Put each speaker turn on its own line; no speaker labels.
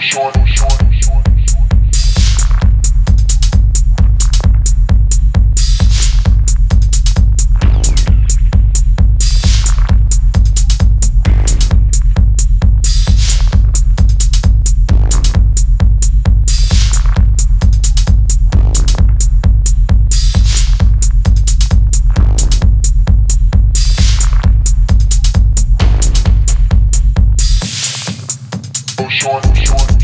choro, choro. schon, schon.